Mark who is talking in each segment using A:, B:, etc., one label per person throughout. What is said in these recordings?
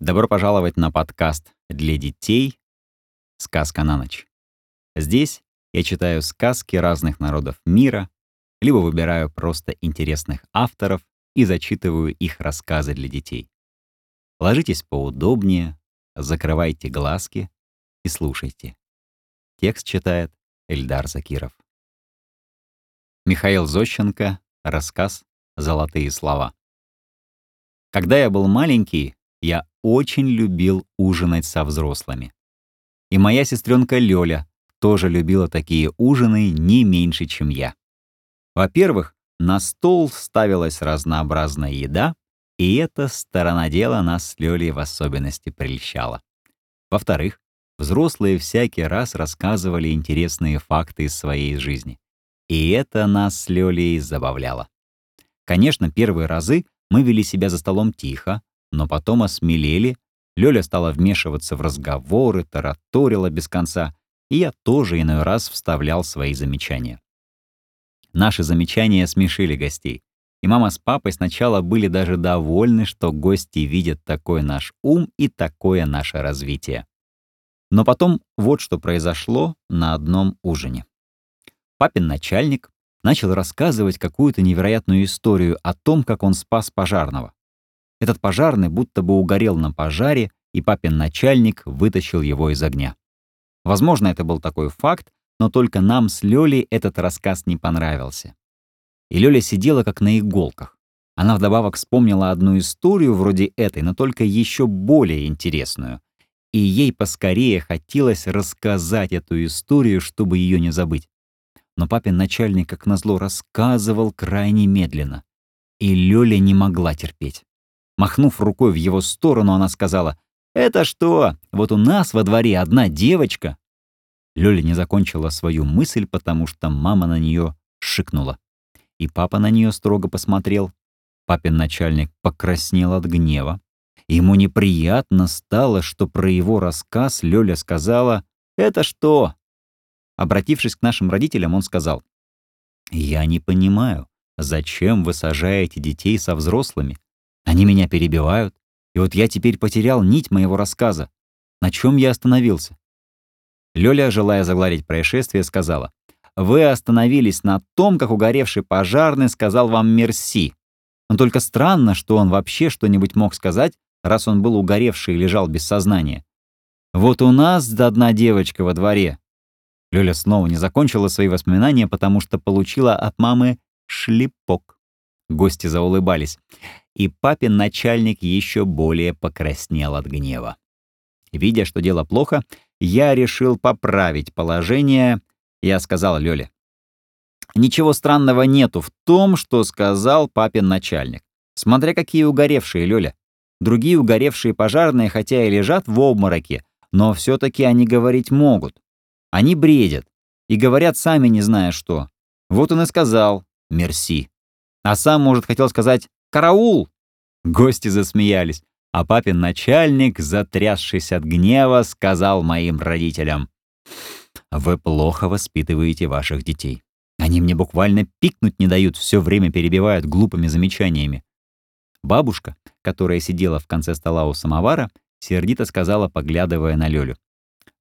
A: Добро пожаловать на подкаст для детей «Сказка на ночь». Здесь я читаю сказки разных народов мира, либо выбираю просто интересных авторов и зачитываю их рассказы для детей. Ложитесь поудобнее, закрывайте глазки и слушайте. Текст читает Эльдар Закиров. Михаил Зощенко. Рассказ «Золотые слова». Когда я был маленький, я очень любил ужинать со взрослыми. И моя сестренка Лёля тоже любила такие ужины не меньше, чем я. Во-первых, на стол ставилась разнообразная еда, и эта сторона дела нас с Лёлей в особенности прельщала. Во-вторых, взрослые всякий раз рассказывали интересные факты из своей жизни. И это нас с Лёлей забавляло. Конечно, первые разы мы вели себя за столом тихо, но потом осмелели, Лёля стала вмешиваться в разговоры, тараторила без конца, и я тоже иной раз вставлял свои замечания. Наши замечания смешили гостей, и мама с папой сначала были даже довольны, что гости видят такой наш ум и такое наше развитие. Но потом вот что произошло на одном ужине. Папин начальник начал рассказывать какую-то невероятную историю о том, как он спас пожарного. Этот пожарный будто бы угорел на пожаре, и папин начальник вытащил его из огня. Возможно, это был такой факт, но только нам с Лёлей этот рассказ не понравился. И Лёля сидела как на иголках. Она вдобавок вспомнила одну историю вроде этой, но только еще более интересную. И ей поскорее хотелось рассказать эту историю, чтобы ее не забыть. Но папин начальник, как назло, рассказывал крайне медленно. И Лёля не могла терпеть. Махнув рукой в его сторону, она сказала, «Это что? Вот у нас во дворе одна девочка». Лёля не закончила свою мысль, потому что мама на нее шикнула. И папа на нее строго посмотрел. Папин начальник покраснел от гнева. Ему неприятно стало, что про его рассказ Лёля сказала «Это что?». Обратившись к нашим родителям, он сказал «Я не понимаю, зачем вы сажаете детей со взрослыми? Они меня перебивают, и вот я теперь потерял нить моего рассказа. На чем я остановился? Лёля, желая загладить происшествие, сказала, «Вы остановились на том, как угоревший пожарный сказал вам «мерси». Но только странно, что он вообще что-нибудь мог сказать, раз он был угоревший и лежал без сознания. Вот у нас одна девочка во дворе». Лёля снова не закончила свои воспоминания, потому что получила от мамы шлепок. Гости заулыбались и папин начальник еще более покраснел от гнева. Видя, что дело плохо, я решил поправить положение. Я сказал Лёле. Ничего странного нету в том, что сказал папин начальник. Смотря какие угоревшие, Лёля. Другие угоревшие пожарные, хотя и лежат в обмороке, но все таки они говорить могут. Они бредят и говорят сами не зная что. Вот он и сказал «мерси». А сам, может, хотел сказать «Караул!» Гости засмеялись, а папин начальник, затрясшись от гнева, сказал моим родителям, «Вы плохо воспитываете ваших детей. Они мне буквально пикнуть не дают, все время перебивают глупыми замечаниями». Бабушка, которая сидела в конце стола у самовара, сердито сказала, поглядывая на Лёлю.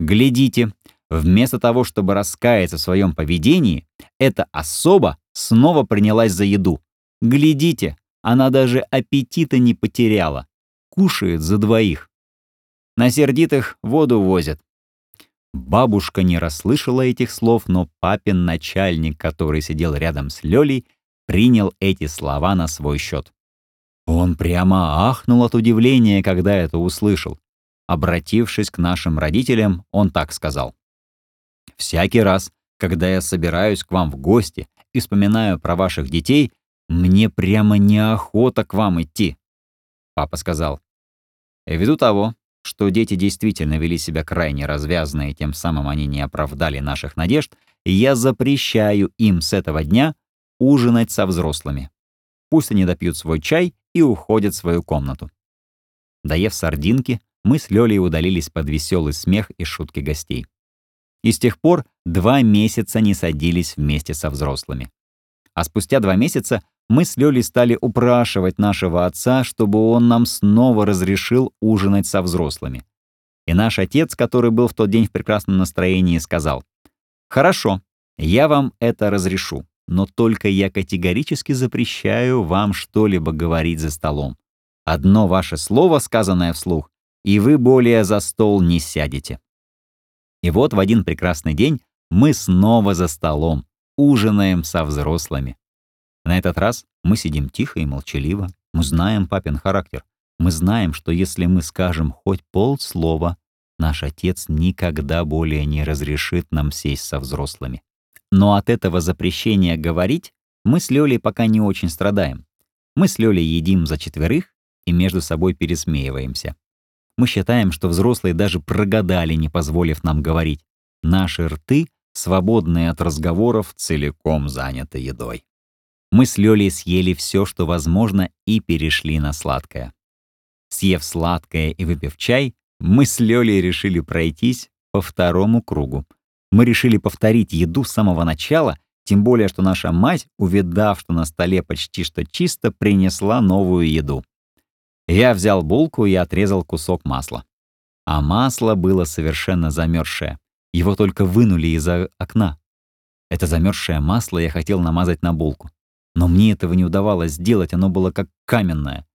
A: «Глядите, вместо того, чтобы раскаяться в своем поведении, эта особа снова принялась за еду. Глядите, она даже аппетита не потеряла. Кушает за двоих. На сердитых воду возят. Бабушка не расслышала этих слов, но папин начальник, который сидел рядом с Лёлей, принял эти слова на свой счет. Он прямо ахнул от удивления, когда это услышал. Обратившись к нашим родителям, он так сказал. «Всякий раз, когда я собираюсь к вам в гости и вспоминаю про ваших детей, мне прямо неохота к вам идти. Папа сказал. Ввиду того, что дети действительно вели себя крайне развязно, и тем самым они не оправдали наших надежд, я запрещаю им с этого дня ужинать со взрослыми. Пусть они допьют свой чай и уходят в свою комнату. Доев сардинки, мы с Лёлей удалились под веселый смех и шутки гостей. И с тех пор два месяца не садились вместе со взрослыми. А спустя два месяца мы с Лёлей стали упрашивать нашего отца, чтобы он нам снова разрешил ужинать со взрослыми. И наш отец, который был в тот день в прекрасном настроении, сказал, «Хорошо, я вам это разрешу, но только я категорически запрещаю вам что-либо говорить за столом. Одно ваше слово, сказанное вслух, и вы более за стол не сядете». И вот в один прекрасный день мы снова за столом, ужинаем со взрослыми. На этот раз мы сидим тихо и молчаливо. Мы знаем папин характер. Мы знаем, что если мы скажем хоть полслова, наш отец никогда более не разрешит нам сесть со взрослыми. Но от этого запрещения говорить мы с Лёлей пока не очень страдаем. Мы с Лёлей едим за четверых и между собой пересмеиваемся. Мы считаем, что взрослые даже прогадали, не позволив нам говорить. Наши рты, свободные от разговоров, целиком заняты едой. Мы с Лёлей съели все, что возможно, и перешли на сладкое. Съев сладкое и выпив чай, мы с Лёлей решили пройтись по второму кругу. Мы решили повторить еду с самого начала, тем более, что наша мать, увидав, что на столе почти что чисто, принесла новую еду. Я взял булку и отрезал кусок масла. А масло было совершенно замерзшее. Его только вынули из окна. Это замерзшее масло я хотел намазать на булку. Но мне этого не удавалось сделать, оно было как каменное.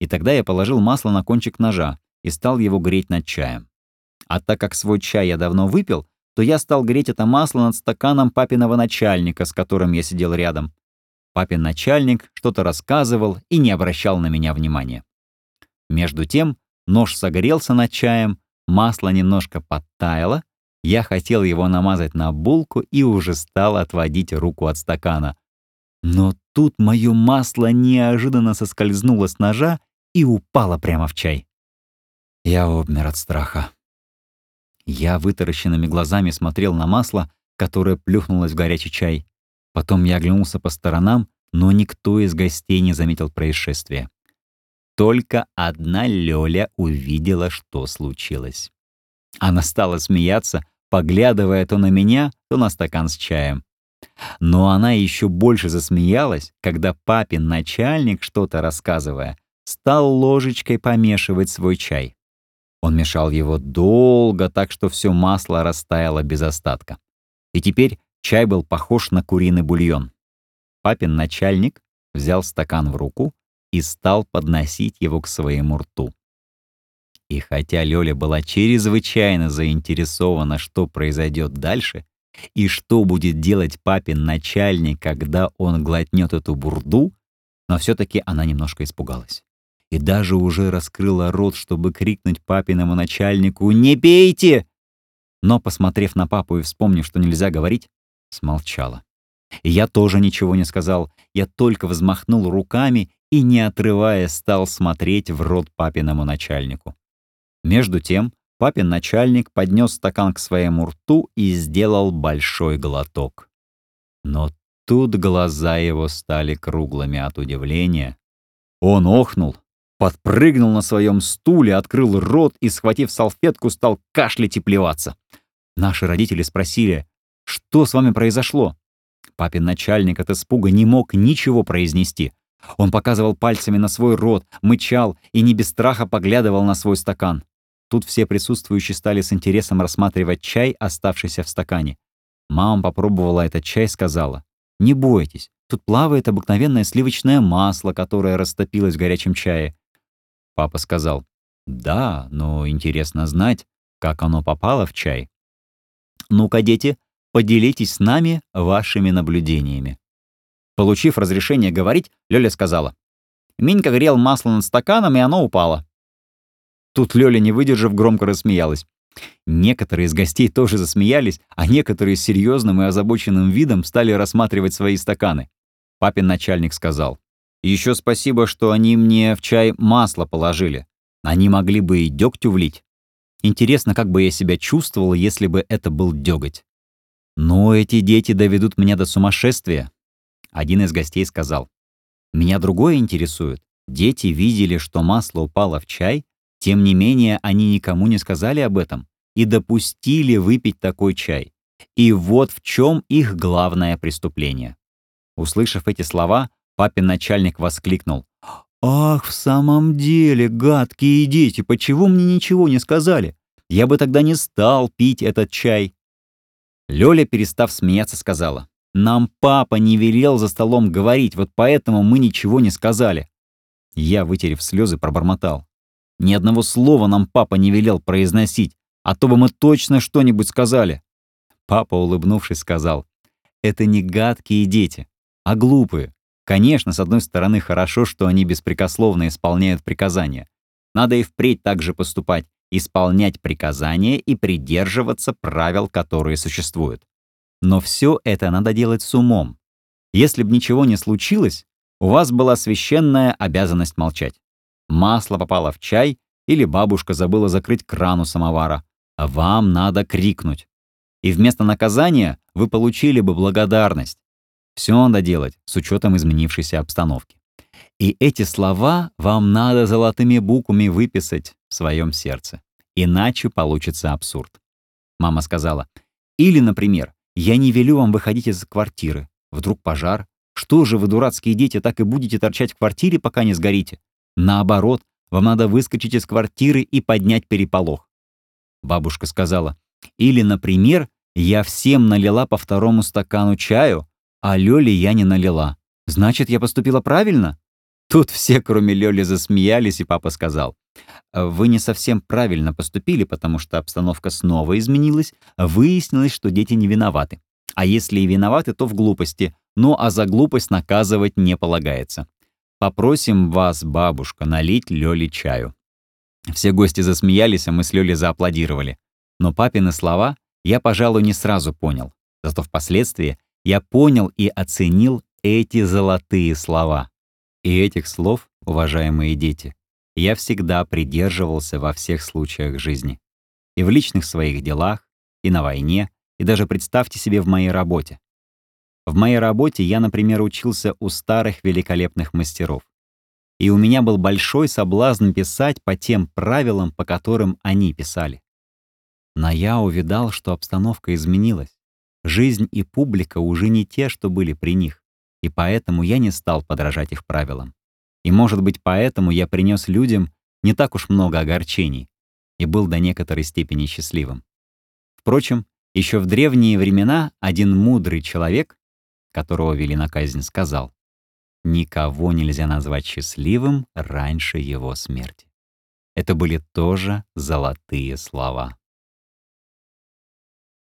A: И тогда я положил масло на кончик ножа и стал его греть над чаем. А так как свой чай я давно выпил, то я стал греть это масло над стаканом папиного начальника, с которым я сидел рядом. Папин начальник что-то рассказывал и не обращал на меня внимания. Между тем нож согрелся над чаем, масло немножко подтаяло, я хотел его намазать на булку и уже стал отводить руку от стакана. Но тут мое масло неожиданно соскользнуло с ножа и упало прямо в чай. Я обмер от страха. Я вытаращенными глазами смотрел на масло, которое плюхнулось в горячий чай. Потом я оглянулся по сторонам, но никто из гостей не заметил происшествия. Только одна Лёля увидела, что случилось. Она стала смеяться, поглядывая то на меня, то на стакан с чаем. Но она еще больше засмеялась, когда папин начальник, что-то рассказывая, стал ложечкой помешивать свой чай. Он мешал его долго, так что все масло растаяло без остатка. И теперь чай был похож на куриный бульон. Папин начальник взял стакан в руку и стал подносить его к своему рту. И хотя Лёля была чрезвычайно заинтересована, что произойдет дальше, и что будет делать папин начальник, когда он глотнет эту бурду, но все таки она немножко испугалась. И даже уже раскрыла рот, чтобы крикнуть папиному начальнику «Не пейте!» Но, посмотрев на папу и вспомнив, что нельзя говорить, смолчала. И я тоже ничего не сказал, я только взмахнул руками и, не отрываясь, стал смотреть в рот папиному начальнику. Между тем, Папин начальник поднес стакан к своему рту и сделал большой глоток. Но тут глаза его стали круглыми от удивления. Он охнул, подпрыгнул на своем стуле, открыл рот и, схватив салфетку, стал кашлять и плеваться. Наши родители спросили, что с вами произошло? Папин начальник от испуга не мог ничего произнести. Он показывал пальцами на свой рот, мычал и не без страха поглядывал на свой стакан. Тут все присутствующие стали с интересом рассматривать чай, оставшийся в стакане. Мама попробовала этот чай и сказала, «Не бойтесь, тут плавает обыкновенное сливочное масло, которое растопилось в горячем чае». Папа сказал, «Да, но интересно знать, как оно попало в чай». «Ну-ка, дети, поделитесь с нами вашими наблюдениями». Получив разрешение говорить, Лёля сказала, «Минька грел масло над стаканом, и оно упало. Тут Лёля, не выдержав, громко рассмеялась. Некоторые из гостей тоже засмеялись, а некоторые с серьезным и озабоченным видом стали рассматривать свои стаканы. Папин начальник сказал, «Еще спасибо, что они мне в чай масло положили. Они могли бы и дегтю влить. Интересно, как бы я себя чувствовал, если бы это был деготь. Но эти дети доведут меня до сумасшествия». Один из гостей сказал, «Меня другое интересует. Дети видели, что масло упало в чай, тем не менее, они никому не сказали об этом и допустили выпить такой чай. И вот в чем их главное преступление. Услышав эти слова, Папин начальник воскликнул. «Ах, в самом деле, гадкие дети, почему мне ничего не сказали? Я бы тогда не стал пить этот чай». Лёля, перестав смеяться, сказала. «Нам папа не велел за столом говорить, вот поэтому мы ничего не сказали». Я, вытерев слезы, пробормотал. «Ни одного слова нам папа не велел произносить, а то бы мы точно что-нибудь сказали». Папа, улыбнувшись, сказал. «Это не гадкие дети, а глупые. Конечно, с одной стороны, хорошо, что они беспрекословно исполняют приказания. Надо и впредь так же поступать, исполнять приказания и придерживаться правил, которые существуют. Но все это надо делать с умом. Если бы ничего не случилось, у вас была священная обязанность молчать. Масло попало в чай или бабушка забыла закрыть кран у самовара, а вам надо крикнуть. И вместо наказания вы получили бы благодарность. Все надо делать с учетом изменившейся обстановки. И эти слова вам надо золотыми буквами выписать в своем сердце. Иначе получится абсурд. Мама сказала, или, например, я не велю вам выходить из квартиры. Вдруг пожар. Что же вы, дурацкие дети, так и будете торчать в квартире, пока не сгорите? Наоборот, вам надо выскочить из квартиры и поднять переполох. Бабушка сказала, или, например, я всем налила по второму стакану чаю, а Лёле я не налила. Значит, я поступила правильно? Тут все, кроме Лёли, засмеялись, и папа сказал, «Вы не совсем правильно поступили, потому что обстановка снова изменилась, выяснилось, что дети не виноваты. А если и виноваты, то в глупости, ну а за глупость наказывать не полагается. Попросим вас, бабушка, налить Лёле чаю». Все гости засмеялись, а мы с Лёлей зааплодировали. Но папины слова я, пожалуй, не сразу понял. Зато впоследствии я понял и оценил эти золотые слова. И этих слов, уважаемые дети, я всегда придерживался во всех случаях жизни. И в личных своих делах, и на войне, и даже представьте себе в моей работе. В моей работе я, например, учился у старых великолепных мастеров. И у меня был большой соблазн писать по тем правилам, по которым они писали. Но я увидал, что обстановка изменилась. Жизнь и публика уже не те, что были при них, и поэтому я не стал подражать их правилам. И, может быть, поэтому я принес людям не так уж много огорчений и был до некоторой степени счастливым. Впрочем, еще в древние времена один мудрый человек, которого вели на казнь, сказал, «Никого нельзя назвать счастливым раньше его смерти». Это были тоже золотые слова.